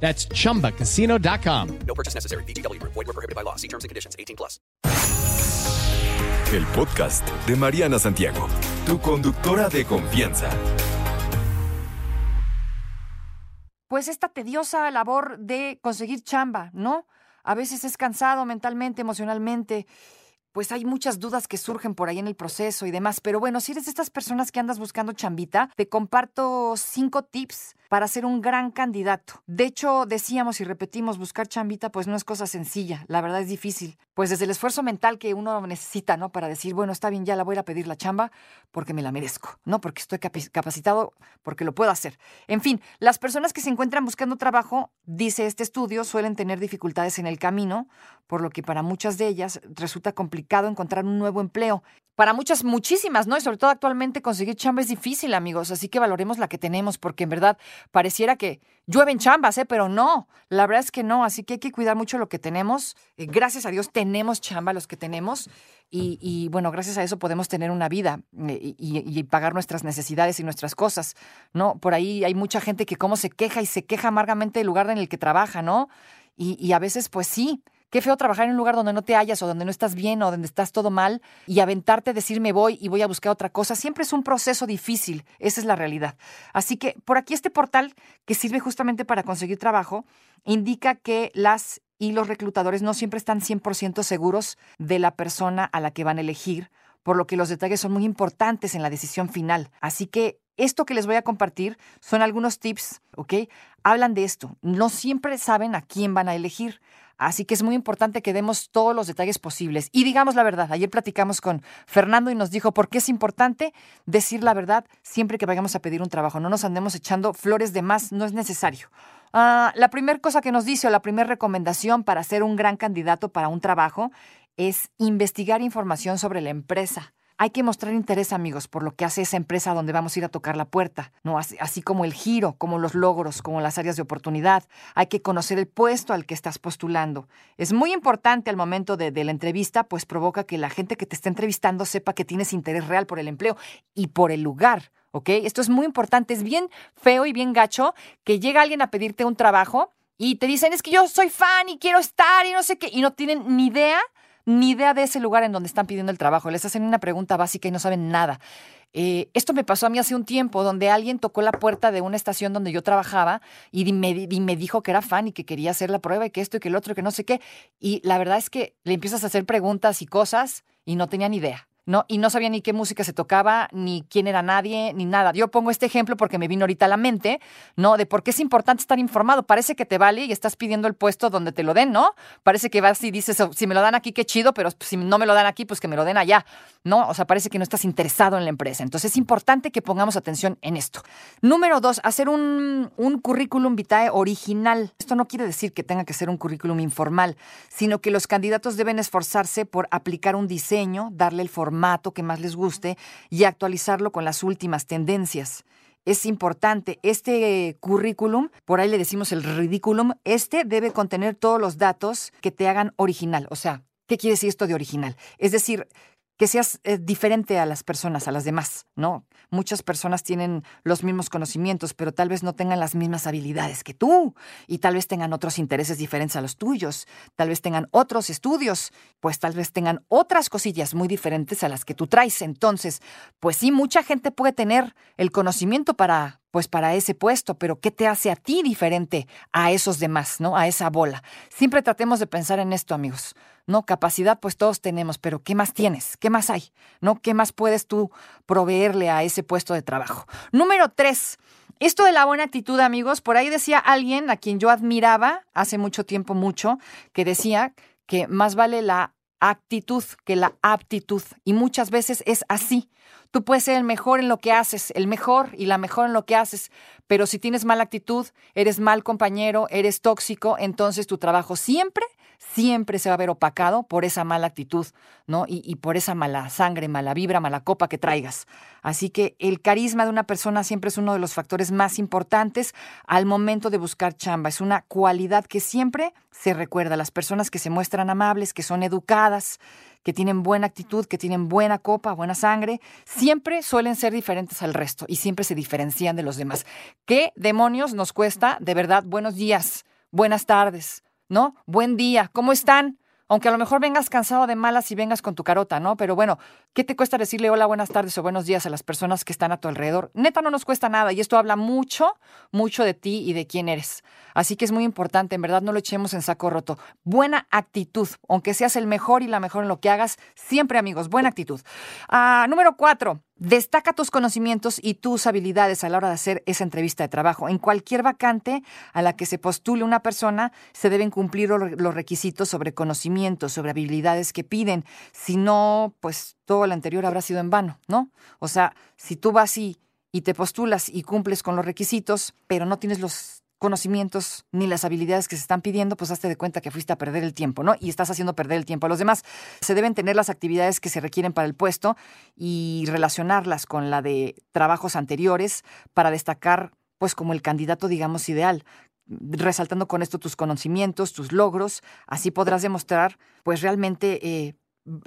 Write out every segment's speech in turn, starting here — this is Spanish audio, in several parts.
That's chumbacasino.com. No purchase necessary. BGW. Void were prohibited by law. See terms and conditions. 18 plus. El podcast de Mariana Santiago, tu conductora de confianza. pues esta tediosa labor de conseguir chamba, ¿no? A veces es cansado mentalmente, emocionalmente. Pues hay muchas dudas que surgen por ahí en el proceso y demás. Pero bueno, si eres de estas personas que andas buscando chambita, te comparto cinco tips para ser un gran candidato. De hecho, decíamos y repetimos, buscar chambita pues no es cosa sencilla, la verdad es difícil. Pues desde el esfuerzo mental que uno necesita, ¿no? Para decir, bueno, está bien, ya la voy a pedir la chamba porque me la merezco, ¿no? Porque estoy capacitado, porque lo puedo hacer. En fin, las personas que se encuentran buscando trabajo, dice este estudio, suelen tener dificultades en el camino, por lo que para muchas de ellas resulta complicado encontrar un nuevo empleo. Para muchas, muchísimas, ¿no? Y sobre todo actualmente conseguir chamba es difícil, amigos. Así que valoremos la que tenemos, porque en verdad pareciera que llueven chambas, ¿eh? Pero no, la verdad es que no. Así que hay que cuidar mucho lo que tenemos. Eh, gracias a Dios tenemos chamba los que tenemos. Y, bueno, gracias a eso podemos tener una vida eh, y, pagar nuestras necesidades y nuestras cosas, ¿no? Por ahí hay mucha gente que cómo se queja y se queja amargamente del lugar en el que trabaja, ¿no? Y a veces, pues sí, qué feo trabajar en un lugar donde no te hallas o donde no estás bien o donde estás todo mal y aventarte, decir me voy y voy a buscar otra cosa. Siempre es un proceso difícil, esa es la realidad. Así que por aquí este portal que sirve justamente para conseguir trabajo indica que las y los reclutadores no siempre están 100% seguros de la persona a la que van a elegir, por lo que los detalles son muy importantes en la decisión final. Así que esto que les voy a compartir son algunos tips, ¿ok? Hablan de esto. No siempre saben a quién van a elegir. Así que es muy importante que demos todos los detalles posibles. Y digamos la verdad, ayer platicamos con Fernando y nos dijo por qué es importante decir la verdad siempre que vayamos a pedir un trabajo. No nos andemos echando flores de más, no es necesario. Ah, la primera cosa que nos dice o la primera recomendación para ser un gran candidato para un trabajo es investigar información sobre la empresa. Hay que mostrar interés, amigos, por lo que hace esa empresa donde vamos a ir a tocar la puerta, ¿no? Así, como el giro, como los logros, como las áreas de oportunidad. Hay que conocer el puesto al que estás postulando. Es muy importante al momento de, de la entrevista, pues provoca que la gente que te está entrevistando sepa que tienes interés real por el empleo y por el lugar, ¿ok? Esto es muy importante. Es bien feo y bien gacho que llega alguien a pedirte un trabajo y te dicen, es que yo soy fan y quiero estar y no sé qué, y no tienen ni idea ni idea de ese lugar en donde están pidiendo el trabajo. Les hacen una pregunta básica y no saben nada. Eh, esto me pasó a mí hace un tiempo, donde alguien tocó la puerta de una estación donde yo trabajaba y me, y me dijo que era fan y que quería hacer la prueba y que esto y que el otro y que no sé qué. Y la verdad es que le empiezas a hacer preguntas y cosas y no tenía ni idea. ¿No? Y no sabía ni qué música se tocaba, ni quién era nadie, ni nada. Yo pongo este ejemplo porque me vino ahorita a la mente, ¿no? De por qué es importante estar informado. Parece que te vale y estás pidiendo el puesto donde te lo den, ¿no? Parece que vas y dices, "Oh, si me lo dan aquí, qué chido, pero si no me lo dan aquí, pues que me lo den allá, ¿no? O sea, parece que no estás interesado en la empresa. Entonces es importante que pongamos atención en esto. Número dos, hacer un, un currículum vitae original. Esto no quiere decir que tenga que ser un currículum informal, sino que los candidatos deben esforzarse por aplicar un diseño, darle el formato que más les guste y actualizarlo con las últimas tendencias. Es importante, este currículum, por ahí le decimos el ridículum, este debe contener todos los datos que te hagan original. O sea, ¿qué quiere decir esto de original? Es decir, que seas eh, diferente a las personas, a las demás, ¿no? Muchas personas tienen los mismos conocimientos, pero tal vez no tengan las mismas habilidades que tú, y tal vez tengan otros intereses diferentes a los tuyos, tal vez tengan otros estudios, pues tal vez tengan otras cosillas muy diferentes a las que tú traes. Entonces, pues sí, mucha gente puede tener el conocimiento para pues para ese puesto, pero ¿qué te hace a ti diferente a esos demás, ¿no? A esa bola. Siempre tratemos de pensar en esto, amigos. No, capacidad pues todos tenemos, pero ¿qué más tienes? ¿Qué más hay? ¿No? ¿Qué más puedes tú proveerle a ese puesto de trabajo? Número tres. Esto de la buena actitud, amigos, por ahí decía alguien a quien yo admiraba hace mucho tiempo, mucho, que decía que más vale la actitud que la aptitud. Y muchas veces es así. Tú puedes ser el mejor en lo que haces, el mejor y la mejor en lo que haces, pero si tienes mala actitud, eres mal compañero, eres tóxico, entonces tu trabajo siempre siempre se va a ver opacado por esa mala actitud, ¿no? Y, por esa mala sangre, mala vibra, mala copa que traigas. Así que el carisma de una persona siempre es uno de los factores más importantes al momento de buscar chamba. Es una cualidad que siempre se recuerda. Las personas que se muestran amables, que son educadas, que tienen buena actitud, que tienen buena copa, buena sangre, siempre suelen ser diferentes al resto y siempre se diferencian de los demás. ¿Qué demonios nos cuesta de verdad buenos días, buenas tardes, ¿no? Buen día, ¿cómo están? Aunque a lo mejor vengas cansado de malas y vengas con tu carota, ¿no? Pero bueno, ¿qué te cuesta decirle hola, buenas tardes o buenos días a las personas que están a tu alrededor? Neta, no nos cuesta nada y esto habla mucho, mucho de ti y de quién eres. Así que es muy importante, en verdad, no lo echemos en saco roto. Buena actitud, aunque seas el mejor y la mejor en lo que hagas, siempre amigos, buena actitud. Ah, número cuatro, Destaca tus conocimientos y tus habilidades a la hora de hacer esa entrevista de trabajo. En cualquier vacante a la que se postule una persona, se deben cumplir los requisitos sobre conocimientos, sobre habilidades que piden. Si no, pues todo lo anterior habrá sido en vano, ¿no? O sea, si tú vas y, te postulas y cumples con los requisitos, pero no tienes los conocimientos ni las habilidades que se están pidiendo, pues hazte de cuenta que fuiste a perder el tiempo, ¿no? Y estás haciendo perder el tiempo a los demás. Se deben tener las actividades que se requieren para el puesto y relacionarlas con la de trabajos anteriores para destacar, pues, como el candidato, digamos, ideal resaltando con esto tus conocimientos, tus logros, así podrás demostrar, pues realmente eh,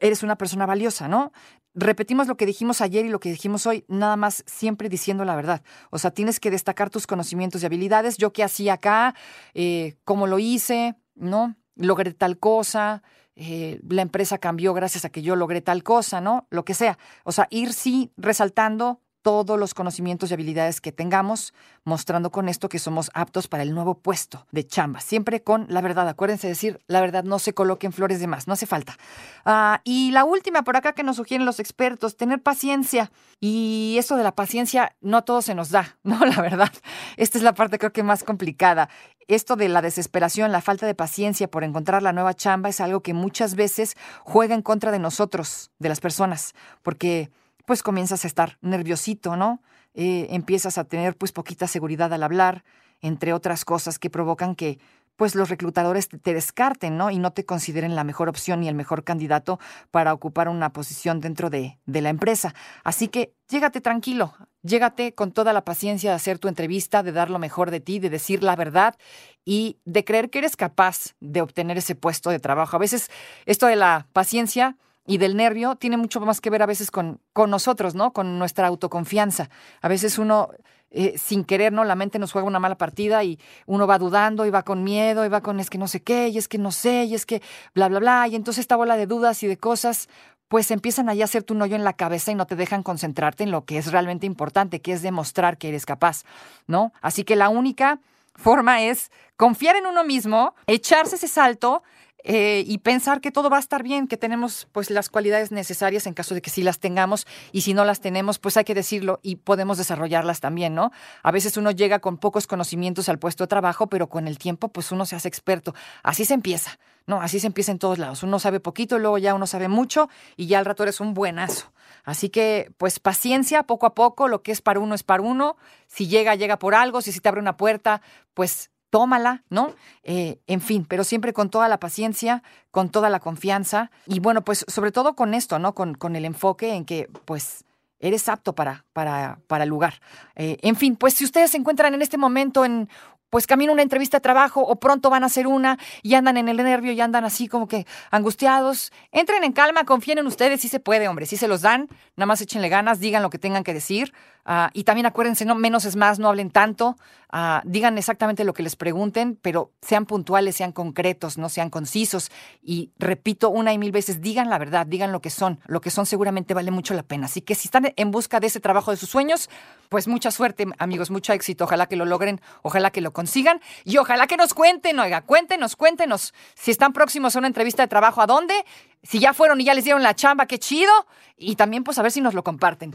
eres una persona valiosa, ¿no? repetimos lo que dijimos ayer y lo que dijimos hoy, nada más siempre diciendo la verdad. O sea, tienes que destacar tus conocimientos y habilidades. Yo qué hacía acá, eh, cómo lo hice, ¿no? Logré tal cosa, eh, la empresa cambió gracias a que yo logré tal cosa, ¿no? Lo que sea. O sea, ir sí resaltando todos los conocimientos y habilidades que tengamos, mostrando con esto que somos aptos para el nuevo puesto de chamba. Siempre con la verdad. Acuérdense de decir la verdad, no se coloquen flores de más, no hace falta. Ah, y la última por acá que nos sugieren los expertos, tener paciencia. Y eso de la paciencia no a todos se nos da, ¿no? La verdad. Esta es la parte creo que más complicada. Esto de la desesperación, la falta de paciencia por encontrar la nueva chamba es algo que muchas veces juega en contra de nosotros, de las personas, porque pues comienzas a estar nerviosito, ¿no? Eh, empiezas a tener pues poquita seguridad al hablar, entre otras cosas que provocan que pues los reclutadores te, descarten, ¿no? Y no te consideren la mejor opción y el mejor candidato para ocupar una posición dentro de, de la empresa. Así que llégate tranquilo, llégate con toda la paciencia de hacer tu entrevista, de dar lo mejor de ti, de decir la verdad y de creer que eres capaz de obtener ese puesto de trabajo. A veces esto de la paciencia y del nervio tiene mucho más que ver a veces con, con nosotros, ¿no? Con nuestra autoconfianza. A veces uno, eh, sin querer, ¿no? La mente nos juega una mala partida y uno va dudando y va con miedo y va con es que no sé qué y es que no sé y es que bla, bla, bla. Y entonces esta bola de dudas y de cosas, pues empiezan ahí a hacerte un hoyo en la cabeza y no te dejan concentrarte en lo que es realmente importante, que es demostrar que eres capaz, ¿no? Así que la única forma es confiar en uno mismo, echarse ese salto eh, y pensar que todo va a estar bien, que tenemos pues las cualidades necesarias en caso de que sí las tengamos y si no las tenemos, pues hay que decirlo y podemos desarrollarlas también, ¿no? A veces uno llega con pocos conocimientos al puesto de trabajo, pero con el tiempo pues uno se hace experto. Así se empieza, ¿no? Así se empieza en todos lados. Uno sabe poquito, luego ya uno sabe mucho y ya al rato eres un buenazo. Así que, pues paciencia, poco a poco, lo que es para uno es para uno. Si llega, llega por algo. Si se te abre una puerta, pues tómala, ¿no? Eh, en fin, pero siempre con toda la paciencia, con toda la confianza y bueno, pues sobre todo con esto, ¿no? Con, con el enfoque en que, pues, eres apto para, para, para el lugar. Eh, en fin, pues si ustedes se encuentran en este momento en pues camino una entrevista de trabajo o pronto van a hacer una y andan en el nervio y andan así como que angustiados. Entren en calma, confíen en ustedes, sí se puede, hombre, sí se los dan, nada más échenle ganas, digan lo que tengan que decir. Ah, y también acuérdense, no, menos es más, no hablen tanto, ah, digan exactamente lo que les pregunten, pero sean puntuales, sean concretos, no sean concisos. Y repito una y mil veces, digan la verdad, digan lo que son. Lo que son seguramente vale mucho la pena. Así que si están en busca de ese trabajo de sus sueños, pues mucha suerte, amigos, mucho éxito. Ojalá que lo logren, ojalá que lo consigan y ojalá que nos cuenten, oiga, cuéntenos, cuéntenos si están próximos a una entrevista de trabajo, ¿a dónde? Si ya fueron y ya les dieron la chamba, qué chido. Y también pues a ver si nos lo comparten.